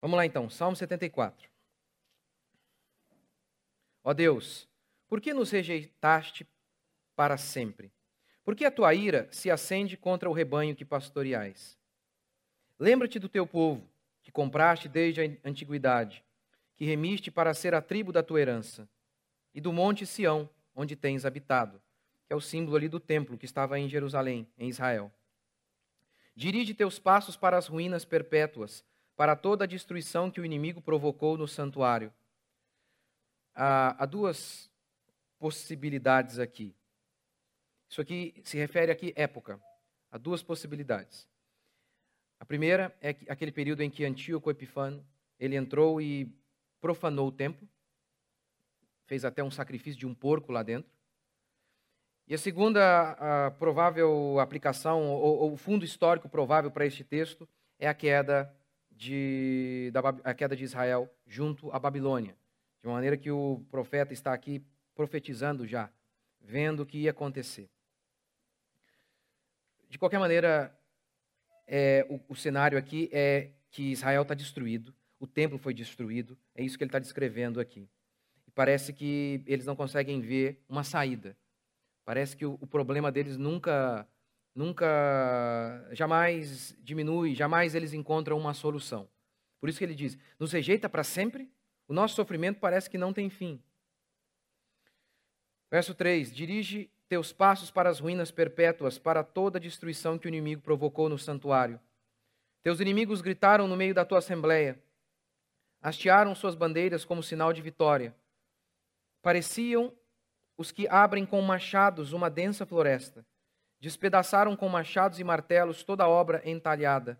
Vamos lá então, Salmo 74. Ó Deus, por que nos rejeitaste para sempre? Por que a tua ira se acende contra o rebanho que pastoreais? Lembra-te do teu povo, que compraste desde a antiguidade, que remiste para ser a tribo da tua herança, e do monte Sião, onde tens habitado, que é o símbolo ali do templo que estava em Jerusalém, em Israel. Dirige teus passos para as ruínas perpétuas, para toda a destruição que o inimigo provocou no santuário. Há, há duas possibilidades aqui. Isso aqui se refere aqui época. Há duas possibilidades. A primeira é aquele período em que Antíoco Epifano ele entrou e profanou o templo, fez até um sacrifício de um porco lá dentro. E a segunda a provável aplicação, ou, o fundo histórico provável para este texto, é a queda de, da, a queda de Israel junto à Babilônia. De uma maneira que o profeta está aqui profetizando já, vendo o que ia acontecer. De qualquer maneira, é, o, o cenário aqui é que Israel está destruído, o templo foi destruído, é isso que ele está descrevendo aqui. E parece que eles não conseguem ver uma saída. Parece que o, o problema deles nunca, nunca, jamais diminui, jamais eles encontram uma solução. Por isso que ele diz: nos rejeita para sempre, o nosso sofrimento parece que não tem fim. Verso 3: Dirige teus passos para as ruínas perpétuas, para toda a destruição que o inimigo provocou no santuário. Teus inimigos gritaram no meio da tua assembleia, hastearam suas bandeiras como sinal de vitória. Pareciam os que abrem com machados uma densa floresta. Despedaçaram com machados e martelos toda a obra entalhada.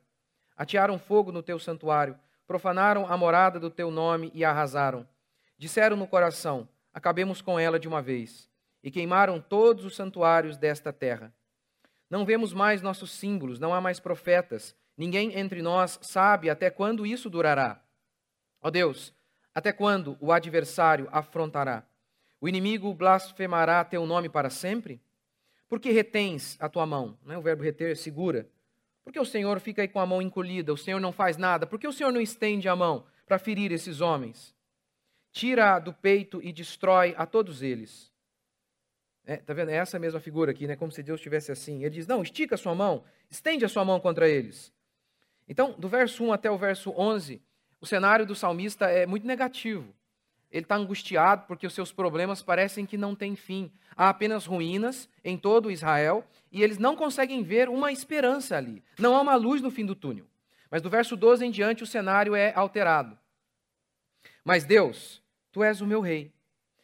Atearam fogo no teu santuário, profanaram a morada do teu nome e arrasaram. Disseram no coração: Acabemos com ela de uma vez e queimaram todos os santuários desta terra. Não vemos mais nossos símbolos, não há mais profetas, ninguém entre nós sabe até quando isso durará. Ó Deus, até quando o adversário afrontará? O inimigo blasfemará teu nome para sempre? Por que retens a tua mão? Não é o verbo reter, segura. Por que o Senhor fica aí com a mão encolhida? O Senhor não faz nada? Por que o Senhor não estende a mão para ferir esses homens? Tira do peito e destrói a todos eles. É, tá vendo? É essa mesma figura aqui, né? Como se Deus estivesse assim. Ele diz: Não, estica a sua mão, estende a sua mão contra eles. Então, do verso 1 até o verso 11, o cenário do salmista é muito negativo. Ele está angustiado porque os seus problemas parecem que não têm fim. Há apenas ruínas em todo Israel e eles não conseguem ver uma esperança ali. Não há uma luz no fim do túnel. Mas do verso 12 em diante o cenário é alterado. Mas Deus, tu és o meu rei.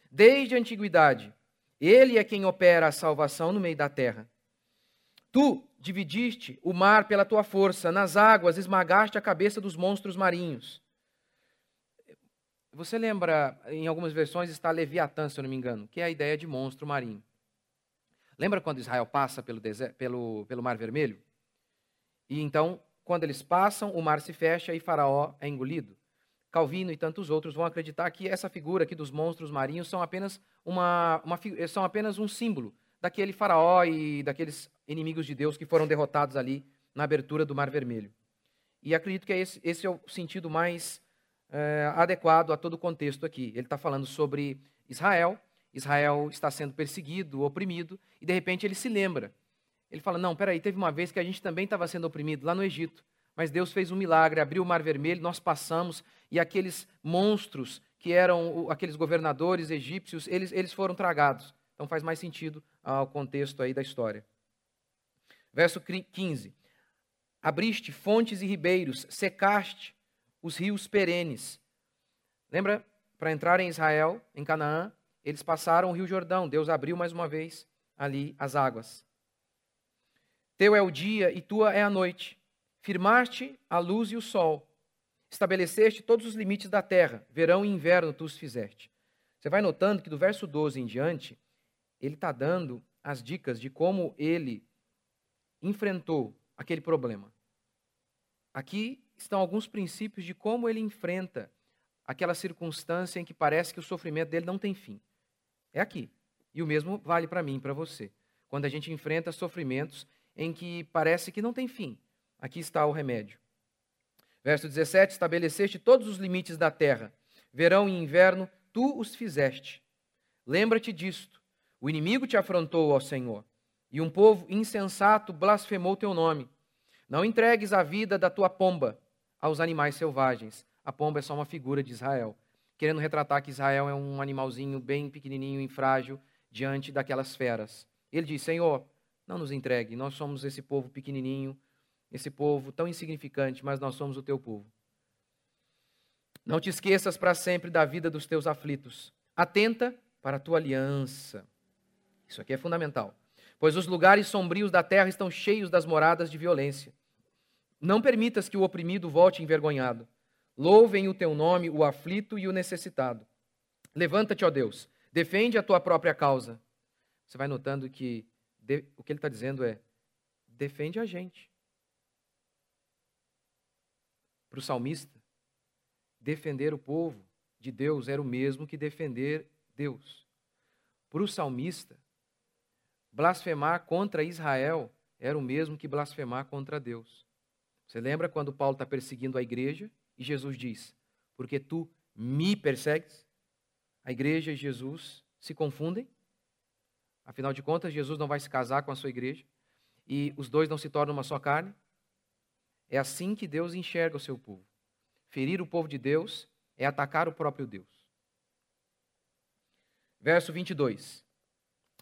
Desde a antiguidade ele é quem opera a salvação no meio da terra. Tu dividiste o mar pela tua força, nas águas esmagaste a cabeça dos monstros marinhos. Você lembra, em algumas versões está Leviatã, se eu não me engano, que é a ideia de monstro marinho. Lembra quando Israel passa pelo, deserto, pelo, pelo Mar Vermelho? E então, quando eles passam, o mar se fecha e Faraó é engolido. Calvino e tantos outros vão acreditar que essa figura aqui dos monstros marinhos são apenas, uma, uma, são apenas um símbolo daquele faraó e daqueles inimigos de Deus que foram derrotados ali na abertura do Mar Vermelho. E acredito que esse, esse é o sentido mais é, adequado a todo o contexto aqui. Ele está falando sobre Israel, Israel está sendo perseguido, oprimido, e de repente ele se lembra. Ele fala: Não, peraí, teve uma vez que a gente também estava sendo oprimido lá no Egito. Mas Deus fez um milagre, abriu o Mar Vermelho, nós passamos e aqueles monstros que eram aqueles governadores egípcios, eles, eles foram tragados. Então faz mais sentido ao contexto aí da história. Verso 15. Abriste fontes e ribeiros, secaste os rios perenes. Lembra? Para entrar em Israel, em Canaã, eles passaram o rio Jordão. Deus abriu mais uma vez ali as águas. Teu é o dia e tua é a noite. Firmaste a luz e o sol. Estabeleceste todos os limites da terra. Verão e inverno tu os fizeste. Você vai notando que do verso 12 em diante, ele está dando as dicas de como ele enfrentou aquele problema. Aqui estão alguns princípios de como ele enfrenta aquela circunstância em que parece que o sofrimento dele não tem fim. É aqui. E o mesmo vale para mim e para você. Quando a gente enfrenta sofrimentos em que parece que não tem fim, Aqui está o remédio. Verso 17: Estabeleceste todos os limites da terra, verão e inverno, tu os fizeste. Lembra-te disto: o inimigo te afrontou, ó Senhor, e um povo insensato blasfemou teu nome. Não entregues a vida da tua pomba aos animais selvagens. A pomba é só uma figura de Israel, querendo retratar que Israel é um animalzinho bem pequenininho e frágil diante daquelas feras. Ele diz: Senhor, não nos entregue, nós somos esse povo pequenininho, esse povo tão insignificante, mas nós somos o teu povo. Não te esqueças para sempre da vida dos teus aflitos. Atenta para a tua aliança. Isso aqui é fundamental. Pois os lugares sombrios da terra estão cheios das moradas de violência. Não permitas que o oprimido volte envergonhado. Louvem o teu nome o aflito e o necessitado. Levanta-te, ó Deus, defende a tua própria causa. Você vai notando que de, o que ele está dizendo é: defende a gente. Para o salmista, defender o povo de Deus era o mesmo que defender Deus. Para o salmista, blasfemar contra Israel era o mesmo que blasfemar contra Deus. Você lembra quando Paulo está perseguindo a igreja e Jesus diz: Porque tu me persegues? A igreja e Jesus se confundem. Afinal de contas, Jesus não vai se casar com a sua igreja e os dois não se tornam uma só carne. É assim que Deus enxerga o seu povo. Ferir o povo de Deus é atacar o próprio Deus. Verso 22.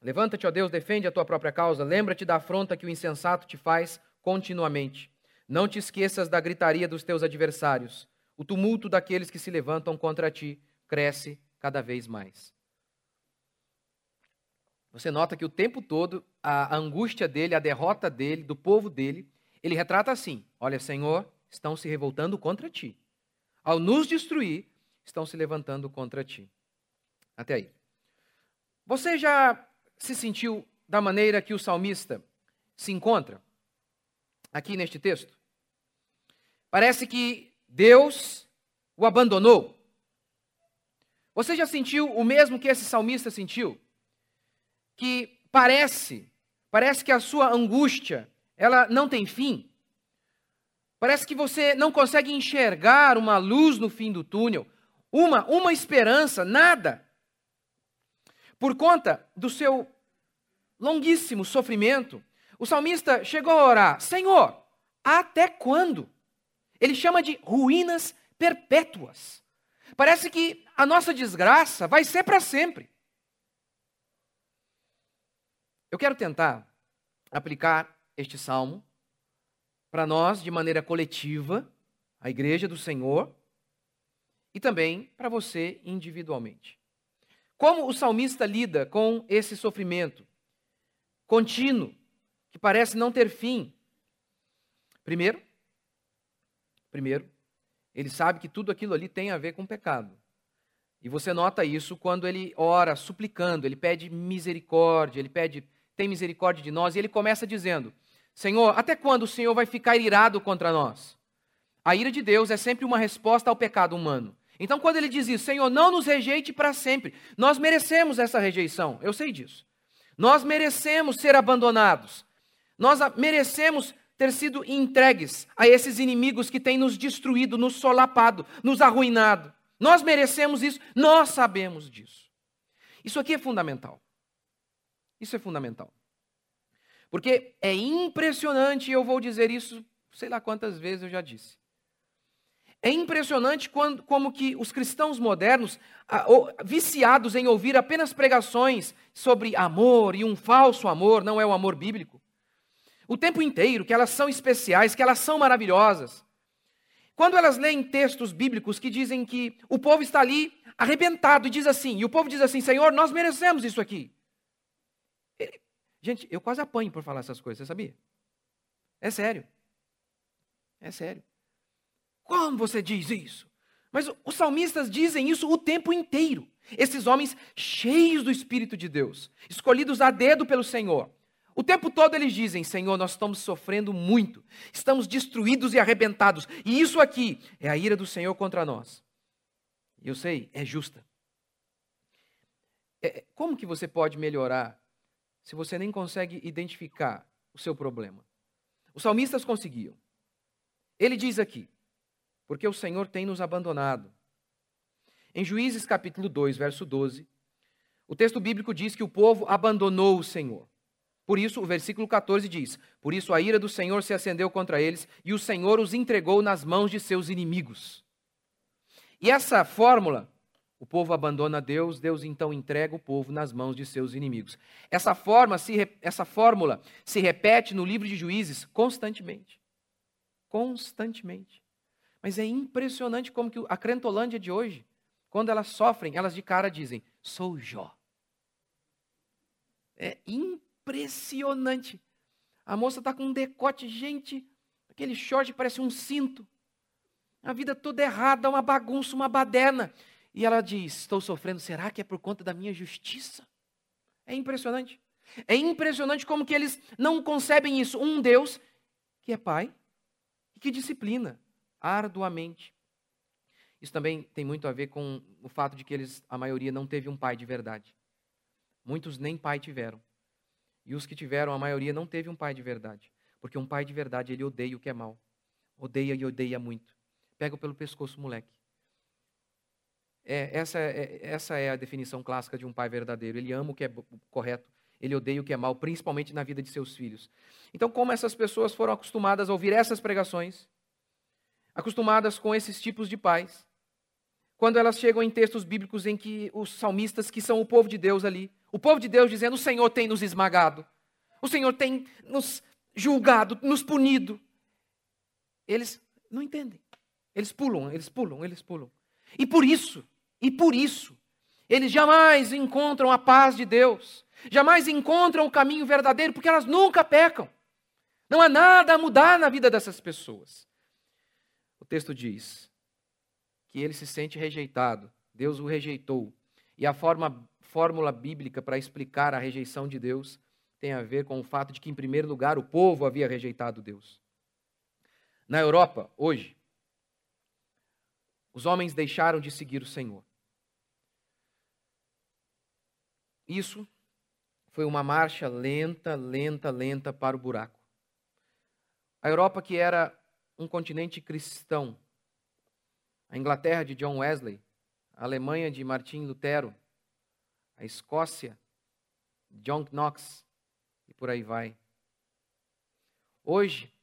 Levanta-te, ó Deus, defende a tua própria causa, lembra-te da afronta que o insensato te faz continuamente. Não te esqueças da gritaria dos teus adversários. O tumulto daqueles que se levantam contra ti cresce cada vez mais. Você nota que o tempo todo a angústia dele, a derrota dele, do povo dele, ele retrata assim: Olha, Senhor, estão se revoltando contra ti. Ao nos destruir, estão se levantando contra ti. Até aí. Você já se sentiu da maneira que o salmista se encontra aqui neste texto? Parece que Deus o abandonou. Você já sentiu o mesmo que esse salmista sentiu? que parece, parece que a sua angústia, ela não tem fim. Parece que você não consegue enxergar uma luz no fim do túnel, uma, uma esperança, nada. Por conta do seu longuíssimo sofrimento, o salmista chegou a orar: Senhor, até quando? Ele chama de ruínas perpétuas. Parece que a nossa desgraça vai ser para sempre. Eu quero tentar aplicar este salmo para nós de maneira coletiva, a igreja do Senhor, e também para você individualmente. Como o salmista lida com esse sofrimento contínuo, que parece não ter fim? Primeiro, primeiro, ele sabe que tudo aquilo ali tem a ver com pecado. E você nota isso quando ele ora suplicando, ele pede misericórdia, ele pede tem misericórdia de nós. E ele começa dizendo: Senhor, até quando o Senhor vai ficar irado contra nós? A ira de Deus é sempre uma resposta ao pecado humano. Então, quando ele diz isso, Senhor, não nos rejeite para sempre, nós merecemos essa rejeição, eu sei disso. Nós merecemos ser abandonados, nós merecemos ter sido entregues a esses inimigos que têm nos destruído, nos solapado, nos arruinado. Nós merecemos isso, nós sabemos disso. Isso aqui é fundamental. Isso é fundamental. Porque é impressionante, eu vou dizer isso, sei lá quantas vezes eu já disse. É impressionante quando, como que os cristãos modernos, viciados em ouvir apenas pregações sobre amor e um falso amor, não é o amor bíblico, o tempo inteiro, que elas são especiais, que elas são maravilhosas. Quando elas leem textos bíblicos que dizem que o povo está ali arrebentado e diz assim, e o povo diz assim: Senhor, nós merecemos isso aqui. Ele... Gente, eu quase apanho por falar essas coisas, você sabia? É sério. É sério. Como você diz isso? Mas os salmistas dizem isso o tempo inteiro. Esses homens cheios do Espírito de Deus, escolhidos a dedo pelo Senhor. O tempo todo eles dizem: Senhor, nós estamos sofrendo muito, estamos destruídos e arrebentados, e isso aqui é a ira do Senhor contra nós. Eu sei, é justa. É, como que você pode melhorar se você nem consegue identificar o seu problema? Os salmistas conseguiam. Ele diz aqui: porque o Senhor tem nos abandonado. Em Juízes capítulo 2, verso 12, o texto bíblico diz que o povo abandonou o Senhor. Por isso, o versículo 14 diz: Por isso a ira do Senhor se acendeu contra eles, e o Senhor os entregou nas mãos de seus inimigos. E essa fórmula, o povo abandona Deus, Deus então entrega o povo nas mãos de seus inimigos. Essa, forma se, essa fórmula se repete no livro de Juízes constantemente. Constantemente. Mas é impressionante como que a crentolândia de hoje, quando elas sofrem, elas de cara dizem: Sou Jó. É impressionante impressionante. A moça está com um decote, gente, aquele short parece um cinto. A vida toda errada, uma bagunça, uma baderna. E ela diz: Estou sofrendo, será que é por conta da minha justiça? É impressionante. É impressionante como que eles não concebem isso. Um Deus que é pai e que disciplina arduamente. Isso também tem muito a ver com o fato de que eles, a maioria, não teve um pai de verdade. Muitos nem pai tiveram. E os que tiveram, a maioria não teve um pai de verdade. Porque um pai de verdade, ele odeia o que é mal. Odeia e odeia muito. Pega pelo pescoço, moleque. É, essa, é, essa é a definição clássica de um pai verdadeiro. Ele ama o que é correto, ele odeia o que é mal, principalmente na vida de seus filhos. Então, como essas pessoas foram acostumadas a ouvir essas pregações, acostumadas com esses tipos de pais, quando elas chegam em textos bíblicos em que os salmistas, que são o povo de Deus ali, o povo de Deus dizendo: O Senhor tem nos esmagado, o Senhor tem nos julgado, nos punido. Eles não entendem. Eles pulam, eles pulam, eles pulam. E por isso, e por isso, eles jamais encontram a paz de Deus, jamais encontram o caminho verdadeiro, porque elas nunca pecam. Não há nada a mudar na vida dessas pessoas. O texto diz que ele se sente rejeitado, Deus o rejeitou. E a forma fórmula bíblica para explicar a rejeição de Deus tem a ver com o fato de que, em primeiro lugar, o povo havia rejeitado Deus. Na Europa, hoje, os homens deixaram de seguir o Senhor. Isso foi uma marcha lenta, lenta, lenta para o buraco. A Europa, que era um continente cristão, a Inglaterra de John Wesley, a Alemanha de Martim Lutero, a Escócia, John Knox e por aí vai. Hoje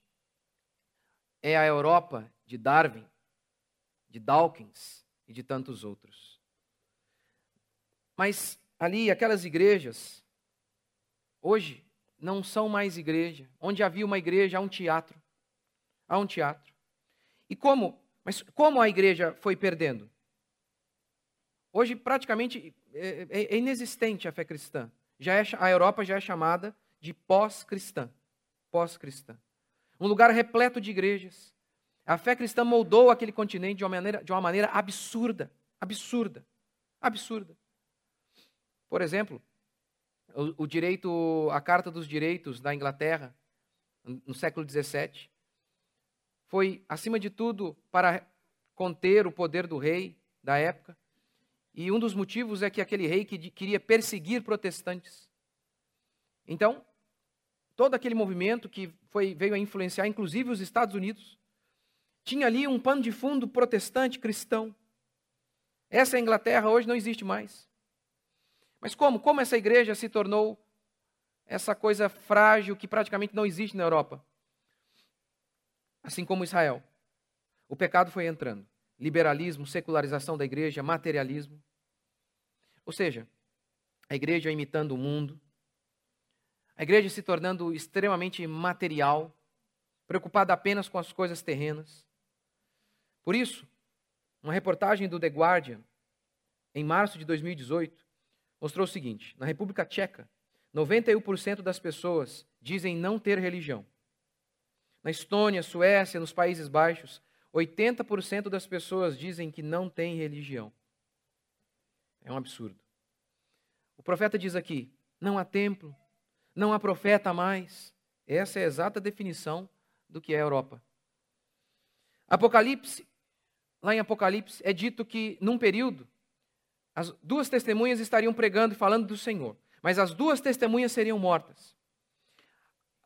é a Europa de Darwin, de Dawkins e de tantos outros. Mas ali, aquelas igrejas, hoje não são mais igreja. Onde havia uma igreja, há um teatro. Há um teatro. E como? Mas como a igreja foi perdendo? Hoje, praticamente, é, é, é inexistente a fé cristã. Já é, a Europa já é chamada de pós-cristã. Pós-cristã. Um lugar repleto de igrejas. A fé cristã moldou aquele continente de uma maneira, de uma maneira absurda. Absurda. Absurda. Por exemplo, o, o direito, a Carta dos Direitos da Inglaterra, no século XVII, foi, acima de tudo, para conter o poder do rei da época, e um dos motivos é que aquele rei que queria perseguir protestantes. Então, todo aquele movimento que foi, veio a influenciar, inclusive os Estados Unidos, tinha ali um pano de fundo protestante cristão. Essa Inglaterra hoje não existe mais. Mas como? Como essa igreja se tornou essa coisa frágil que praticamente não existe na Europa? Assim como Israel. O pecado foi entrando liberalismo, secularização da igreja, materialismo. Ou seja, a igreja imitando o mundo, a igreja se tornando extremamente material, preocupada apenas com as coisas terrenas. Por isso, uma reportagem do The Guardian, em março de 2018, mostrou o seguinte: na República Tcheca, 91% das pessoas dizem não ter religião. Na Estônia, Suécia, nos Países Baixos, 80% das pessoas dizem que não têm religião. É um absurdo. O profeta diz aqui: não há templo, não há profeta mais. Essa é a exata definição do que é a Europa. Apocalipse, lá em Apocalipse, é dito que num período as duas testemunhas estariam pregando e falando do Senhor, mas as duas testemunhas seriam mortas.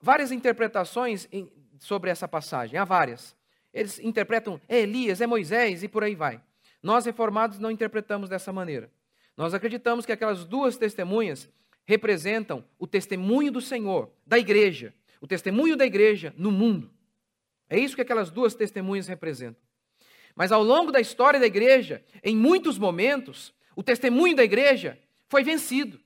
Várias interpretações sobre essa passagem, há várias. Eles interpretam é Elias, é Moisés e por aí vai. Nós reformados não interpretamos dessa maneira. Nós acreditamos que aquelas duas testemunhas representam o testemunho do Senhor, da igreja, o testemunho da igreja no mundo. É isso que aquelas duas testemunhas representam. Mas ao longo da história da igreja, em muitos momentos, o testemunho da igreja foi vencido.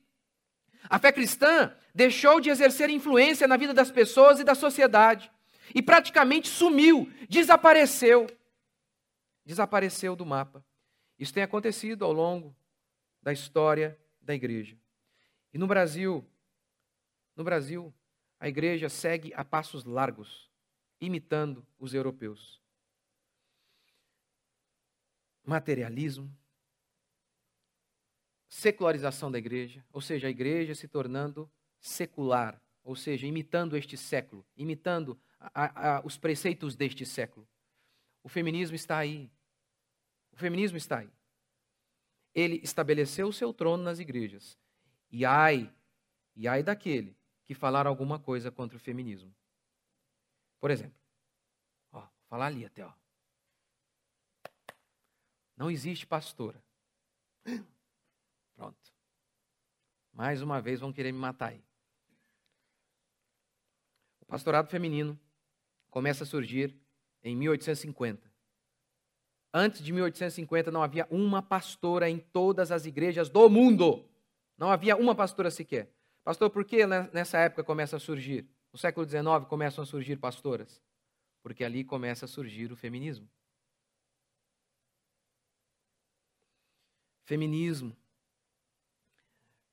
A fé cristã deixou de exercer influência na vida das pessoas e da sociedade e praticamente sumiu, desapareceu. Desapareceu do mapa. Isso tem acontecido ao longo da história da igreja. E no Brasil, no Brasil, a igreja segue a passos largos, imitando os europeus. Materialismo, secularização da igreja, ou seja, a igreja se tornando secular, ou seja, imitando este século, imitando a, a, os preceitos deste século. O feminismo está aí, o feminismo está aí. Ele estabeleceu o seu trono nas igrejas. E ai, e ai daquele que falar alguma coisa contra o feminismo. Por exemplo, ó, falar ali até, ó. Não existe pastora. Pronto. Mais uma vez vão querer me matar aí. O pastorado feminino começa a surgir em 1850. Antes de 1850 não havia uma pastora em todas as igrejas do mundo. Não havia uma pastora sequer. Pastor, por que nessa época começa a surgir? No século XIX começam a surgir pastoras? Porque ali começa a surgir o feminismo. Feminismo.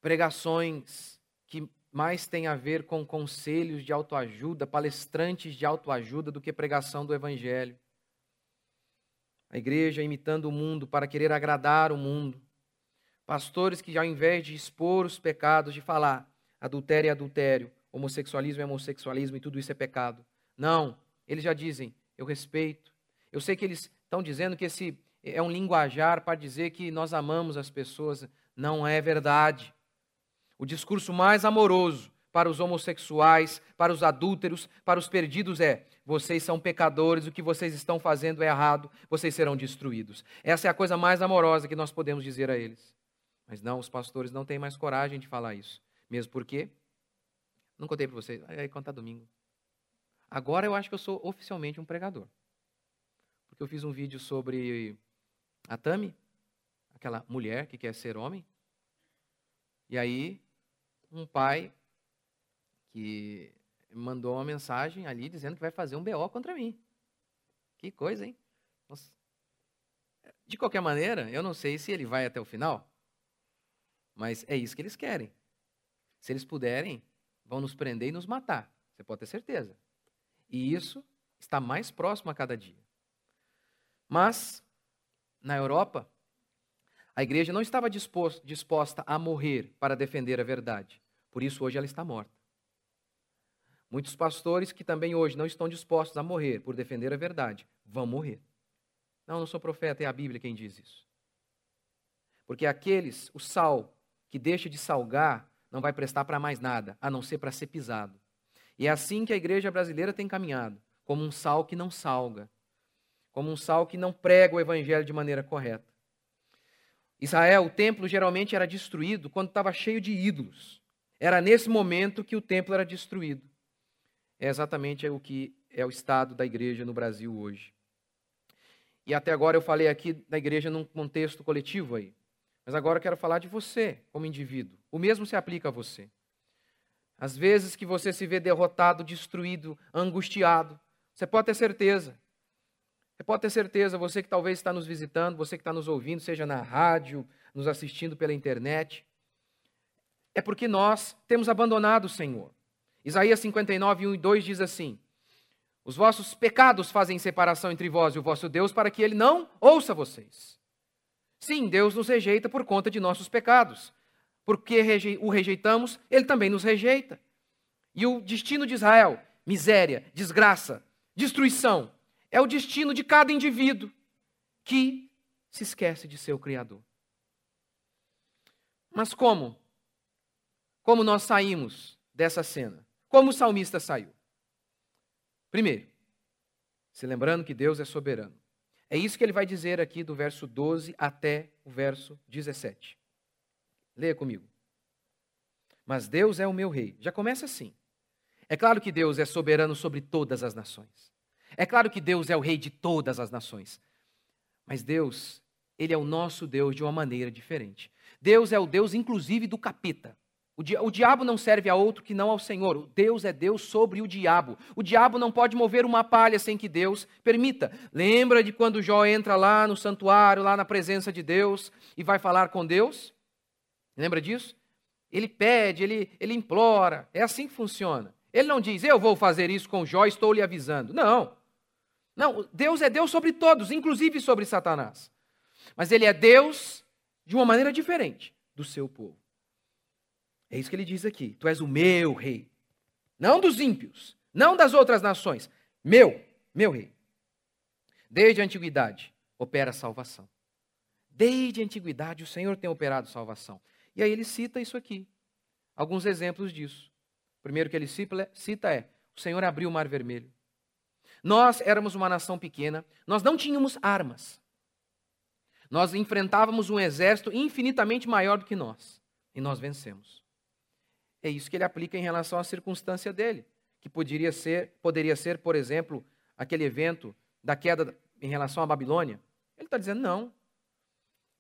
Pregações mais têm a ver com conselhos de autoajuda, palestrantes de autoajuda do que pregação do evangelho a igreja imitando o mundo para querer agradar o mundo. Pastores que, ao invés de expor os pecados, de falar adultério é adultério, homossexualismo é homossexualismo e tudo isso é pecado. Não, eles já dizem, eu respeito. Eu sei que eles estão dizendo que esse é um linguajar para dizer que nós amamos as pessoas. Não é verdade. O discurso mais amoroso para os homossexuais, para os adúlteros, para os perdidos é: vocês são pecadores, o que vocês estão fazendo é errado, vocês serão destruídos. Essa é a coisa mais amorosa que nós podemos dizer a eles. Mas não, os pastores não têm mais coragem de falar isso. Mesmo porque, não contei para vocês, aí contar domingo. Agora eu acho que eu sou oficialmente um pregador. Porque eu fiz um vídeo sobre a Tami, aquela mulher que quer ser homem. E aí, um pai que mandou uma mensagem ali dizendo que vai fazer um BO contra mim. Que coisa, hein? Nossa. De qualquer maneira, eu não sei se ele vai até o final, mas é isso que eles querem. Se eles puderem, vão nos prender e nos matar. Você pode ter certeza. E isso está mais próximo a cada dia. Mas, na Europa, a igreja não estava disposta a morrer para defender a verdade. Por isso, hoje ela está morta. Muitos pastores que também hoje não estão dispostos a morrer por defender a verdade, vão morrer. Não, não sou profeta, é a Bíblia quem diz isso. Porque aqueles, o sal que deixa de salgar, não vai prestar para mais nada, a não ser para ser pisado. E é assim que a igreja brasileira tem caminhado, como um sal que não salga, como um sal que não prega o evangelho de maneira correta. Israel, o templo geralmente era destruído quando estava cheio de ídolos. Era nesse momento que o templo era destruído é exatamente o que é o estado da igreja no Brasil hoje. E até agora eu falei aqui da igreja num contexto coletivo aí. Mas agora eu quero falar de você como indivíduo. O mesmo se aplica a você. Às vezes que você se vê derrotado, destruído, angustiado, você pode ter certeza. Você pode ter certeza, você que talvez está nos visitando, você que está nos ouvindo, seja na rádio, nos assistindo pela internet, é porque nós temos abandonado o Senhor. Isaías 59, 1 e 2 diz assim: Os vossos pecados fazem separação entre vós e o vosso Deus, para que ele não ouça vocês. Sim, Deus nos rejeita por conta de nossos pecados. Porque o rejeitamos, ele também nos rejeita. E o destino de Israel, miséria, desgraça, destruição, é o destino de cada indivíduo que se esquece de seu Criador. Mas como? Como nós saímos dessa cena? Como o salmista saiu? Primeiro, Se lembrando que Deus é soberano. É isso que ele vai dizer aqui do verso 12 até o verso 17. Leia comigo. Mas Deus é o meu rei. Já começa assim. É claro que Deus é soberano sobre todas as nações. É claro que Deus é o rei de todas as nações. Mas Deus, ele é o nosso Deus de uma maneira diferente. Deus é o Deus, inclusive, do capeta. O, di o diabo não serve a outro que não ao Senhor. Deus é Deus sobre o diabo. O diabo não pode mover uma palha sem que Deus permita. Lembra de quando Jó entra lá no santuário, lá na presença de Deus, e vai falar com Deus? Lembra disso? Ele pede, ele, ele implora. É assim que funciona. Ele não diz, eu vou fazer isso com Jó, estou lhe avisando. Não. Não, Deus é Deus sobre todos, inclusive sobre Satanás. Mas ele é Deus de uma maneira diferente do seu povo. É isso que ele diz aqui. Tu és o meu rei. Não dos ímpios, não das outras nações. Meu, meu rei. Desde a antiguidade opera salvação. Desde a antiguidade o Senhor tem operado salvação. E aí ele cita isso aqui. Alguns exemplos disso. O primeiro que ele cita é: o Senhor abriu o mar vermelho. Nós éramos uma nação pequena, nós não tínhamos armas. Nós enfrentávamos um exército infinitamente maior do que nós. E nós vencemos. É isso que ele aplica em relação à circunstância dele, que poderia ser, poderia ser, por exemplo, aquele evento da queda em relação à Babilônia. Ele está dizendo: não.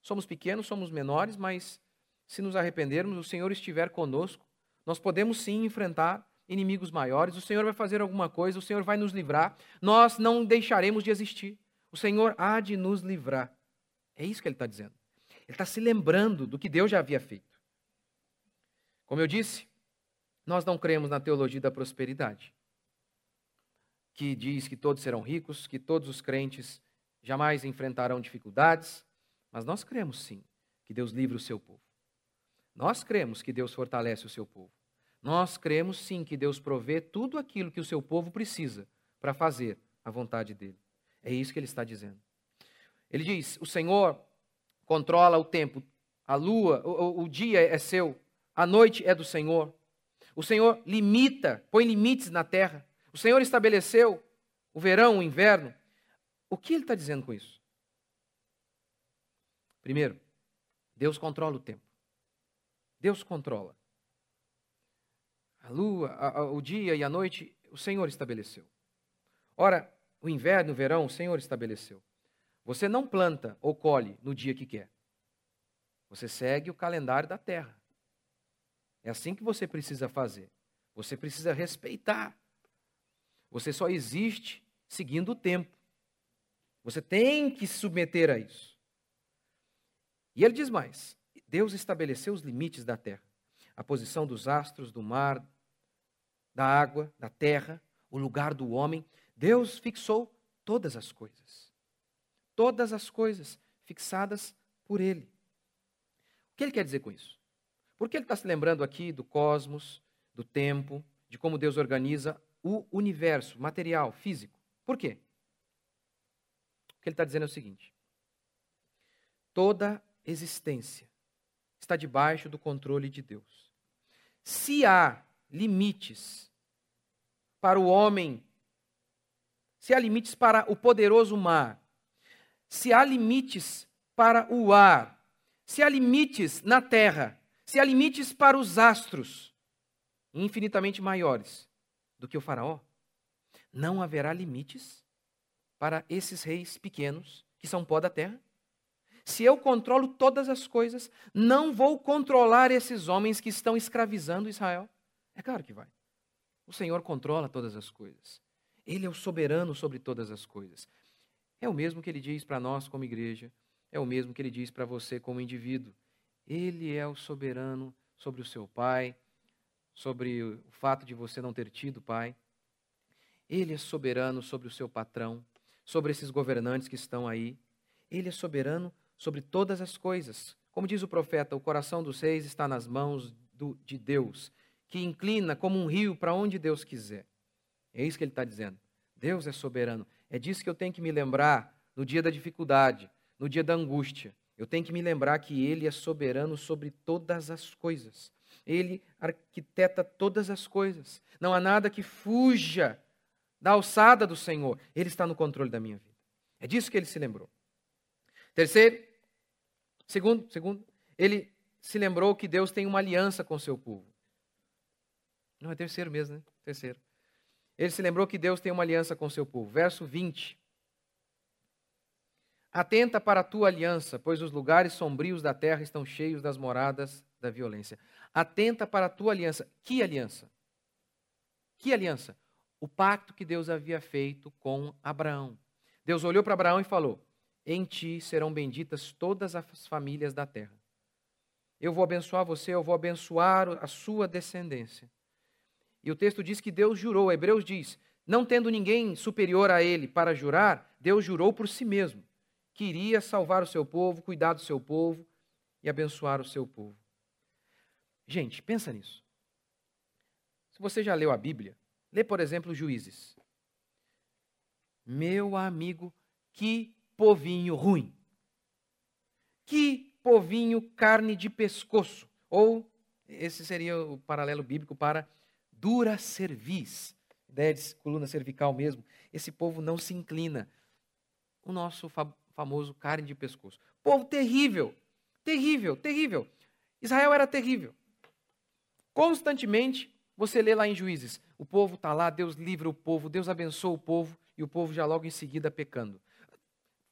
Somos pequenos, somos menores, mas se nos arrependermos, o Senhor estiver conosco, nós podemos sim enfrentar inimigos maiores, o Senhor vai fazer alguma coisa, o Senhor vai nos livrar, nós não deixaremos de existir. O Senhor há de nos livrar. É isso que ele está dizendo. Ele está se lembrando do que Deus já havia feito. Como eu disse, nós não cremos na teologia da prosperidade, que diz que todos serão ricos, que todos os crentes jamais enfrentarão dificuldades, mas nós cremos sim que Deus livra o seu povo. Nós cremos que Deus fortalece o seu povo. Nós cremos sim que Deus provê tudo aquilo que o seu povo precisa para fazer a vontade dele. É isso que ele está dizendo. Ele diz: O Senhor controla o tempo, a lua, o, o dia é seu, a noite é do Senhor. O Senhor limita, põe limites na terra. O Senhor estabeleceu o verão, o inverno. O que ele está dizendo com isso? Primeiro, Deus controla o tempo. Deus controla. A lua, a, a, o dia e a noite, o Senhor estabeleceu. Ora, o inverno, o verão, o Senhor estabeleceu. Você não planta ou colhe no dia que quer. Você segue o calendário da terra. É assim que você precisa fazer. Você precisa respeitar. Você só existe seguindo o tempo. Você tem que se submeter a isso. E ele diz mais: Deus estabeleceu os limites da terra, a posição dos astros, do mar, da água, da terra, o lugar do homem. Deus fixou todas as coisas todas as coisas fixadas por Ele. O que ele quer dizer com isso? Por que ele está se lembrando aqui do cosmos, do tempo, de como Deus organiza o universo material, físico? Por quê? O que ele está dizendo é o seguinte: toda existência está debaixo do controle de Deus. Se há limites para o homem, se há limites para o poderoso mar, se há limites para o ar, se há limites na terra, se há limites para os astros, infinitamente maiores do que o Faraó, não haverá limites para esses reis pequenos que são pó da terra? Se eu controlo todas as coisas, não vou controlar esses homens que estão escravizando Israel? É claro que vai. O Senhor controla todas as coisas. Ele é o soberano sobre todas as coisas. É o mesmo que ele diz para nós como igreja, é o mesmo que ele diz para você como indivíduo. Ele é o soberano sobre o seu pai, sobre o fato de você não ter tido pai. Ele é soberano sobre o seu patrão, sobre esses governantes que estão aí. Ele é soberano sobre todas as coisas. Como diz o profeta, o coração dos reis está nas mãos do, de Deus, que inclina como um rio para onde Deus quiser. É isso que ele está dizendo. Deus é soberano. É disso que eu tenho que me lembrar no dia da dificuldade, no dia da angústia. Eu tenho que me lembrar que Ele é soberano sobre todas as coisas. Ele arquiteta todas as coisas. Não há nada que fuja da alçada do Senhor. Ele está no controle da minha vida. É disso que ele se lembrou. Terceiro, segundo, segundo, ele se lembrou que Deus tem uma aliança com seu povo. Não é terceiro mesmo, né? Terceiro. Ele se lembrou que Deus tem uma aliança com seu povo. Verso 20. Atenta para a tua aliança, pois os lugares sombrios da terra estão cheios das moradas da violência. Atenta para a tua aliança. Que aliança? Que aliança? O pacto que Deus havia feito com Abraão. Deus olhou para Abraão e falou: Em ti serão benditas todas as famílias da terra. Eu vou abençoar você, eu vou abençoar a sua descendência. E o texto diz que Deus jurou, Hebreus diz: não tendo ninguém superior a ele para jurar, Deus jurou por si mesmo queria salvar o seu povo, cuidar do seu povo e abençoar o seu povo. Gente, pensa nisso. Se você já leu a Bíblia, lê, por exemplo, Juízes. Meu amigo, que povinho ruim. Que povinho carne de pescoço. Ou, esse seria o paralelo bíblico para dura cerviz. Ideia de coluna cervical mesmo. Esse povo não se inclina. O nosso famoso carne de pescoço. Povo terrível, terrível, terrível. Israel era terrível. Constantemente, você lê lá em Juízes, o povo está lá, Deus livra o povo, Deus abençoa o povo, e o povo já logo em seguida pecando.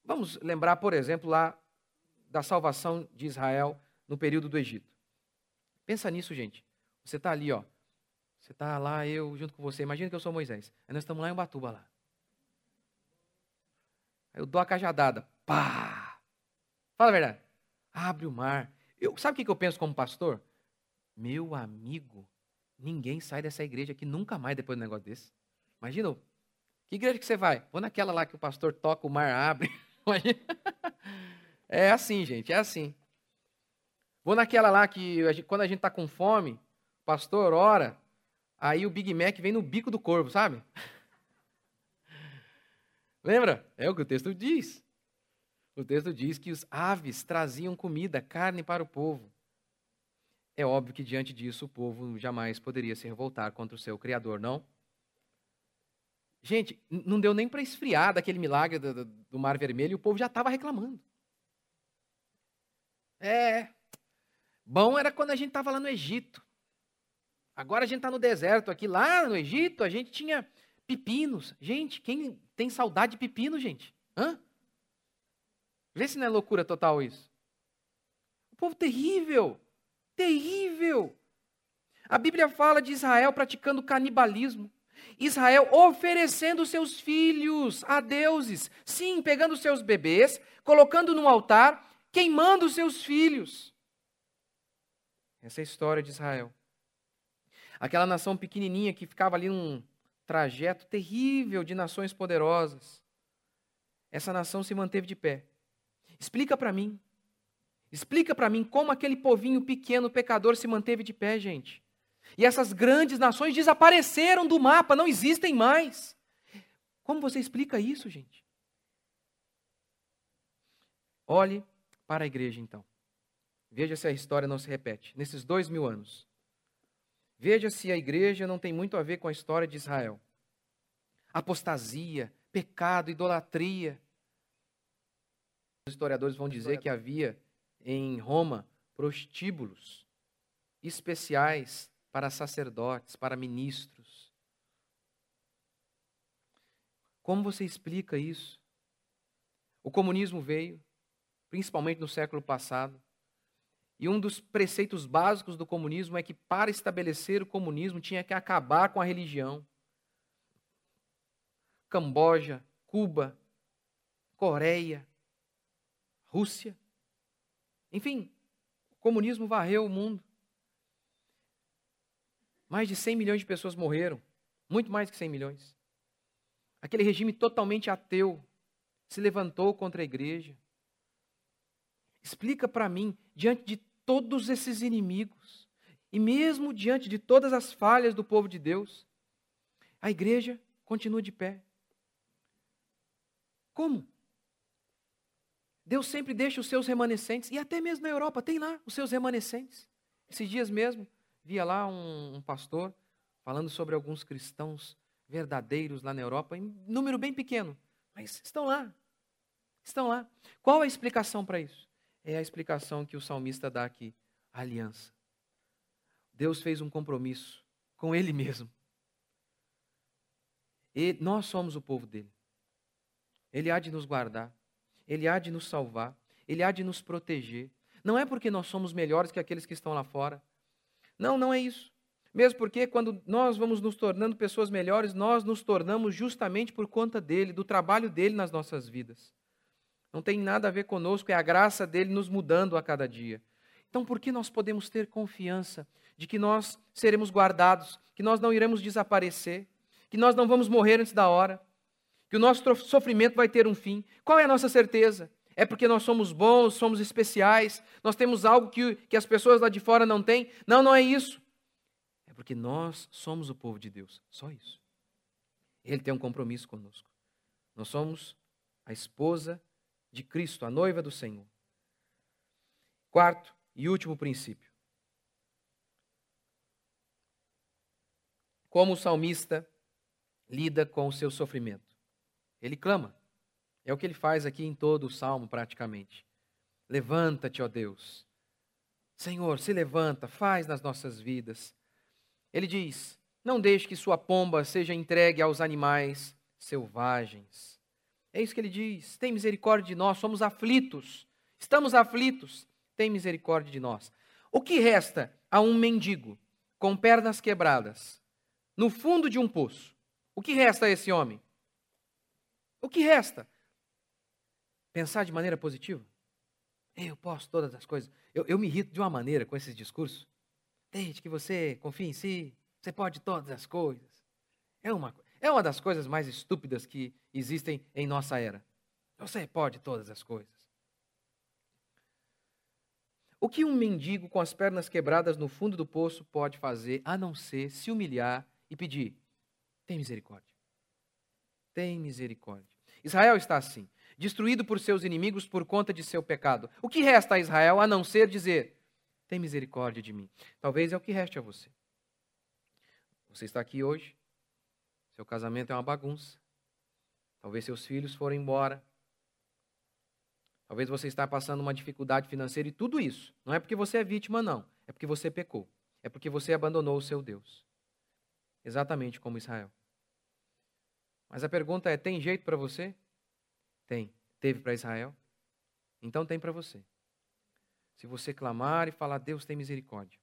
Vamos lembrar, por exemplo, lá da salvação de Israel no período do Egito. Pensa nisso, gente. Você está ali, ó. Você está lá, eu junto com você. Imagina que eu sou Moisés. Aí nós estamos lá em Ubatuba lá. Aí eu dou a cajadada. Pá! Fala a verdade. Abre o mar. Eu, sabe o que eu penso como pastor? Meu amigo, ninguém sai dessa igreja aqui nunca mais depois de um negócio desse. Imagina, que igreja que você vai? Vou naquela lá que o pastor toca, o mar abre. é assim, gente, é assim. Vou naquela lá que quando a gente está com fome, o pastor ora, aí o Big Mac vem no bico do corvo, sabe? Lembra? É o que o texto diz. O texto diz que os aves traziam comida, carne para o povo. É óbvio que diante disso o povo jamais poderia se revoltar contra o seu Criador, não? Gente, não deu nem para esfriar daquele milagre do, do, Mar Vermelho e o povo já estava reclamando. É. Bom era quando a gente estava lá no Egito. Agora a gente está no deserto aqui. Lá no Egito a gente tinha pepinos. Gente, quem tem saudade de pepino, gente? Hã? Vê se não é loucura total isso. O povo terrível, terrível. A Bíblia fala de Israel praticando canibalismo. Israel oferecendo seus filhos a deuses. Sim, pegando seus bebês, colocando no altar, queimando seus filhos. Essa é a história de Israel. Aquela nação pequenininha que ficava ali num trajeto terrível de nações poderosas. Essa nação se manteve de pé. Explica para mim. Explica para mim como aquele povinho pequeno pecador se manteve de pé, gente. E essas grandes nações desapareceram do mapa, não existem mais. Como você explica isso, gente? Olhe para a igreja, então. Veja se a história não se repete nesses dois mil anos. Veja se a igreja não tem muito a ver com a história de Israel. Apostasia, pecado, idolatria, os historiadores vão dizer que havia em Roma prostíbulos especiais para sacerdotes, para ministros. Como você explica isso? O comunismo veio, principalmente no século passado, e um dos preceitos básicos do comunismo é que para estabelecer o comunismo tinha que acabar com a religião. Camboja, Cuba, Coreia, Rússia. Enfim, o comunismo varreu o mundo. Mais de 100 milhões de pessoas morreram, muito mais que 100 milhões. Aquele regime totalmente ateu se levantou contra a igreja. Explica para mim, diante de todos esses inimigos, e mesmo diante de todas as falhas do povo de Deus, a igreja continua de pé. Como? Deus sempre deixa os seus remanescentes, e até mesmo na Europa tem lá os seus remanescentes. Esses dias mesmo, via lá um, um pastor falando sobre alguns cristãos verdadeiros lá na Europa, em número bem pequeno, mas estão lá. Estão lá. Qual a explicação para isso? É a explicação que o salmista dá aqui: a aliança. Deus fez um compromisso com Ele mesmo. E nós somos o povo dele. Ele há de nos guardar, ele há de nos salvar, ele há de nos proteger. Não é porque nós somos melhores que aqueles que estão lá fora. Não, não é isso. Mesmo porque quando nós vamos nos tornando pessoas melhores, nós nos tornamos justamente por conta dele, do trabalho dele nas nossas vidas. Não tem nada a ver conosco, é a graça dele nos mudando a cada dia. Então, por que nós podemos ter confiança de que nós seremos guardados, que nós não iremos desaparecer, que nós não vamos morrer antes da hora, que o nosso sofrimento vai ter um fim? Qual é a nossa certeza? É porque nós somos bons, somos especiais, nós temos algo que, que as pessoas lá de fora não têm? Não, não é isso porque nós somos o povo de Deus. Só isso. Ele tem um compromisso conosco. Nós somos a esposa de Cristo, a noiva do Senhor. Quarto e último princípio. Como o salmista lida com o seu sofrimento. Ele clama. É o que ele faz aqui em todo o salmo, praticamente. Levanta-te, ó Deus. Senhor, se levanta, faz nas nossas vidas ele diz: Não deixe que sua pomba seja entregue aos animais selvagens. É isso que ele diz. Tem misericórdia de nós, somos aflitos. Estamos aflitos. Tem misericórdia de nós. O que resta a um mendigo com pernas quebradas no fundo de um poço? O que resta a esse homem? O que resta? Pensar de maneira positiva? Eu posso todas as coisas. Eu, eu me irrito de uma maneira com esses discursos. Desde que você confie em si, você pode todas as coisas. É uma, é uma das coisas mais estúpidas que existem em nossa era. Você pode todas as coisas. O que um mendigo com as pernas quebradas no fundo do poço pode fazer a não ser se humilhar e pedir: tem misericórdia. Tem misericórdia. Israel está assim, destruído por seus inimigos por conta de seu pecado. O que resta a Israel a não ser dizer: tem misericórdia de mim. Talvez é o que reste a você. Você está aqui hoje, seu casamento é uma bagunça. Talvez seus filhos foram embora. Talvez você está passando uma dificuldade financeira e tudo isso. Não é porque você é vítima, não. É porque você pecou. É porque você abandonou o seu Deus. Exatamente como Israel. Mas a pergunta é: tem jeito para você? Tem. Teve para Israel? Então tem para você. Se você clamar e falar, Deus tem misericórdia.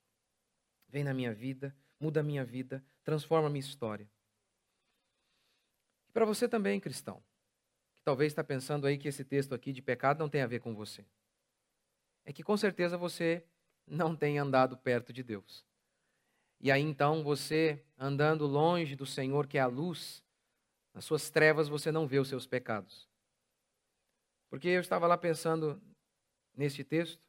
Vem na minha vida, muda a minha vida, transforma a minha história. Para você também, cristão, que talvez está pensando aí que esse texto aqui de pecado não tem a ver com você. É que com certeza você não tem andado perto de Deus. E aí então você, andando longe do Senhor, que é a luz, nas suas trevas você não vê os seus pecados. Porque eu estava lá pensando neste texto,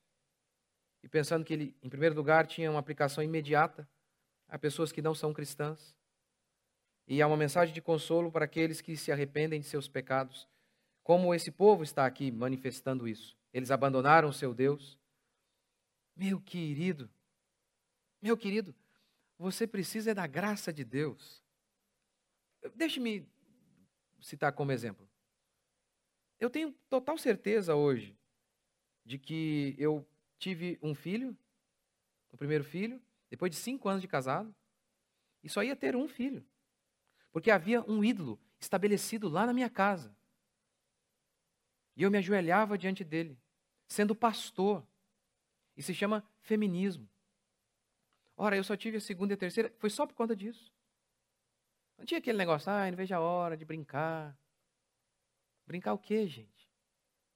e pensando que ele, em primeiro lugar, tinha uma aplicação imediata a pessoas que não são cristãs. E há uma mensagem de consolo para aqueles que se arrependem de seus pecados. Como esse povo está aqui manifestando isso. Eles abandonaram o seu Deus. Meu querido, meu querido, você precisa é da graça de Deus. Deixe-me citar como exemplo. Eu tenho total certeza hoje de que eu tive um filho, o primeiro filho, depois de cinco anos de casado, e só ia ter um filho. Porque havia um ídolo estabelecido lá na minha casa. E eu me ajoelhava diante dele, sendo pastor. E se chama feminismo. Ora, eu só tive a segunda e a terceira, foi só por conta disso. Não tinha aquele negócio, ah, não vejo a hora de brincar. Brincar o quê, gente?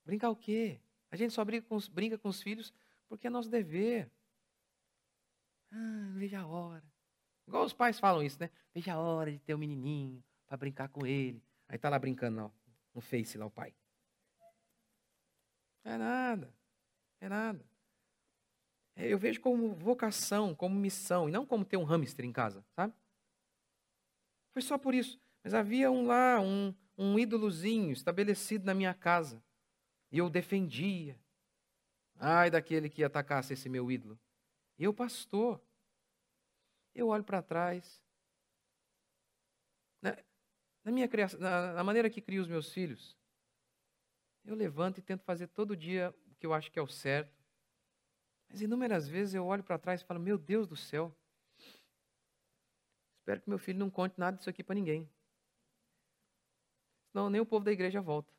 Brincar o quê? A gente só brinca com os, brinca com os filhos porque é nosso dever. Ah, veja a hora. Igual os pais falam isso, né? Veja a hora de ter um menininho para brincar com ele. Aí tá lá brincando ó, no Face lá o pai. É nada. É nada. É, eu vejo como vocação, como missão, e não como ter um hamster em casa, sabe? Foi só por isso. Mas havia um lá, um, um ídolozinho estabelecido na minha casa. E eu defendia. Ai daquele que atacasse esse meu ídolo. Eu, pastor, eu olho para trás. Né? na, minha criação, na, na maneira que crio os meus filhos, eu levanto e tento fazer todo dia o que eu acho que é o certo. Mas inúmeras vezes eu olho para trás e falo: Meu Deus do céu, espero que meu filho não conte nada disso aqui para ninguém. Senão nem o povo da igreja volta.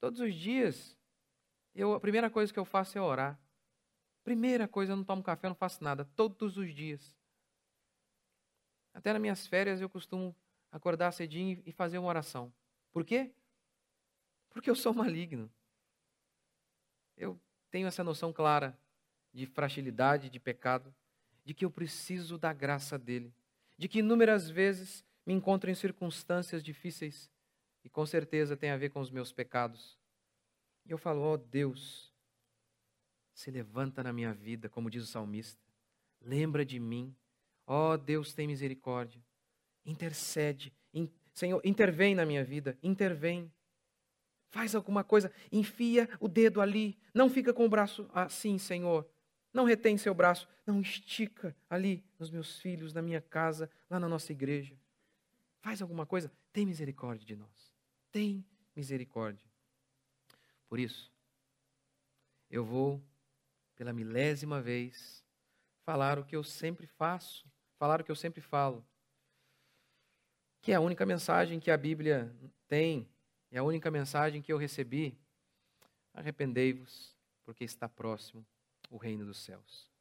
Todos os dias, eu, a primeira coisa que eu faço é orar. Primeira coisa, eu não tomo café, eu não faço nada. Todos os dias. Até nas minhas férias eu costumo acordar cedinho e fazer uma oração. Por quê? Porque eu sou maligno. Eu tenho essa noção clara de fragilidade, de pecado, de que eu preciso da graça dele, de que inúmeras vezes me encontro em circunstâncias difíceis e com certeza tem a ver com os meus pecados. E eu falo, ó oh, Deus, se levanta na minha vida, como diz o salmista, lembra de mim, ó oh, Deus, tem misericórdia, intercede, in, Senhor, intervém na minha vida, intervém. Faz alguma coisa, enfia o dedo ali. Não fica com o braço assim, Senhor. Não retém seu braço. Não estica ali nos meus filhos, na minha casa, lá na nossa igreja. Faz alguma coisa. Tem misericórdia de nós. Tem misericórdia. Por isso, eu vou, pela milésima vez, falar o que eu sempre faço, falar o que eu sempre falo, que é a única mensagem que a Bíblia tem e a única mensagem que eu recebi: arrependei-vos, porque está próximo o reino dos céus.